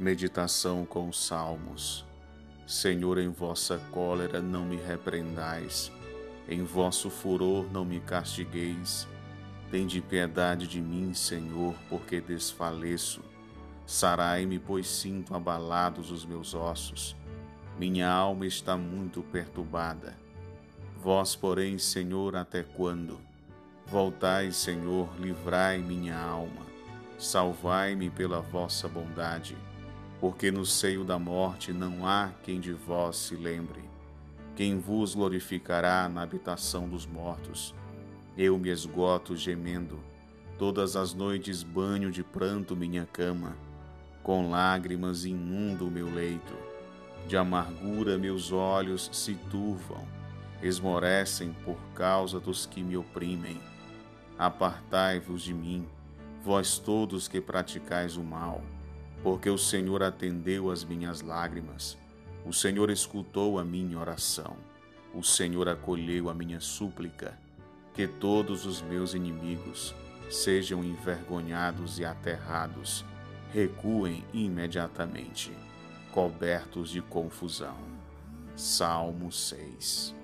Meditação com os Salmos. Senhor, em vossa cólera não me repreendais, em vosso furor não me castigueis. Tende piedade de mim, Senhor, porque desfaleço. Sarai-me, pois sinto abalados os meus ossos. Minha alma está muito perturbada. Vós, porém, Senhor, até quando? Voltai, Senhor, livrai minha alma. Salvai-me pela vossa bondade porque no seio da morte não há quem de vós se lembre. Quem vos glorificará na habitação dos mortos? Eu me esgoto gemendo, todas as noites banho de pranto minha cama, com lágrimas inundo o meu leito. De amargura meus olhos se turvam, esmorecem por causa dos que me oprimem. Apartai-vos de mim, vós todos que praticais o mal porque o Senhor atendeu às minhas lágrimas, o Senhor escutou a minha oração, o Senhor acolheu a minha súplica, que todos os meus inimigos sejam envergonhados e aterrados, recuem imediatamente, cobertos de confusão. Salmo 6